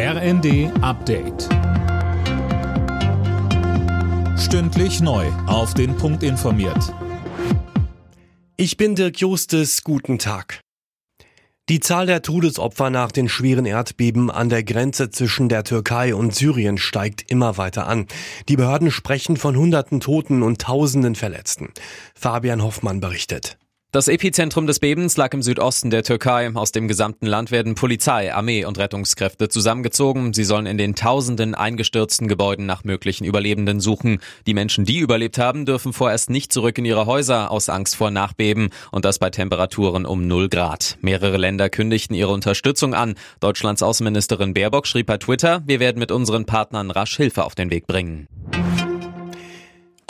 RND Update. Stündlich neu. Auf den Punkt informiert. Ich bin Dirk Justes. Guten Tag. Die Zahl der Todesopfer nach den schweren Erdbeben an der Grenze zwischen der Türkei und Syrien steigt immer weiter an. Die Behörden sprechen von hunderten Toten und tausenden Verletzten. Fabian Hoffmann berichtet. Das Epizentrum des Bebens lag im Südosten der Türkei. Aus dem gesamten Land werden Polizei, Armee und Rettungskräfte zusammengezogen. Sie sollen in den tausenden eingestürzten Gebäuden nach möglichen Überlebenden suchen. Die Menschen, die überlebt haben, dürfen vorerst nicht zurück in ihre Häuser aus Angst vor Nachbeben und das bei Temperaturen um 0 Grad. Mehrere Länder kündigten ihre Unterstützung an. Deutschlands Außenministerin Baerbock schrieb bei Twitter, wir werden mit unseren Partnern rasch Hilfe auf den Weg bringen.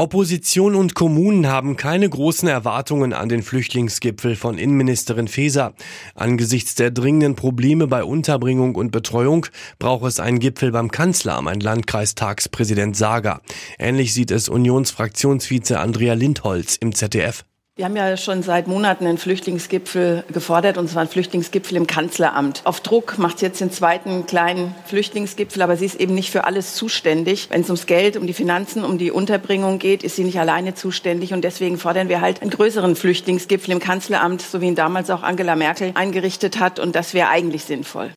Opposition und Kommunen haben keine großen Erwartungen an den Flüchtlingsgipfel von Innenministerin Faeser. Angesichts der dringenden Probleme bei Unterbringung und Betreuung braucht es einen Gipfel beim Kanzleramt, ein Landkreistagspräsident Sager. Ähnlich sieht es Unionsfraktionsvize Andrea Lindholz im ZDF. Wir haben ja schon seit Monaten einen Flüchtlingsgipfel gefordert, und zwar einen Flüchtlingsgipfel im Kanzleramt. Auf Druck macht sie jetzt den zweiten kleinen Flüchtlingsgipfel, aber sie ist eben nicht für alles zuständig. Wenn es ums Geld, um die Finanzen, um die Unterbringung geht, ist sie nicht alleine zuständig. Und deswegen fordern wir halt einen größeren Flüchtlingsgipfel im Kanzleramt, so wie ihn damals auch Angela Merkel eingerichtet hat. Und das wäre eigentlich sinnvoll.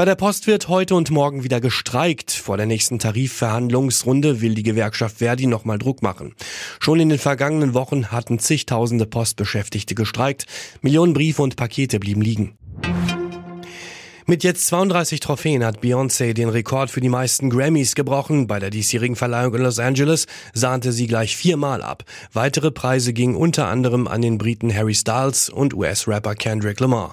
Bei der Post wird heute und morgen wieder gestreikt. Vor der nächsten Tarifverhandlungsrunde will die Gewerkschaft Verdi nochmal Druck machen. Schon in den vergangenen Wochen hatten zigtausende Postbeschäftigte gestreikt. Millionen Briefe und Pakete blieben liegen. Mit jetzt 32 Trophäen hat Beyoncé den Rekord für die meisten Grammys gebrochen. Bei der diesjährigen Verleihung in Los Angeles sahnte sie gleich viermal ab. Weitere Preise gingen unter anderem an den Briten Harry Styles und US-Rapper Kendrick Lamar.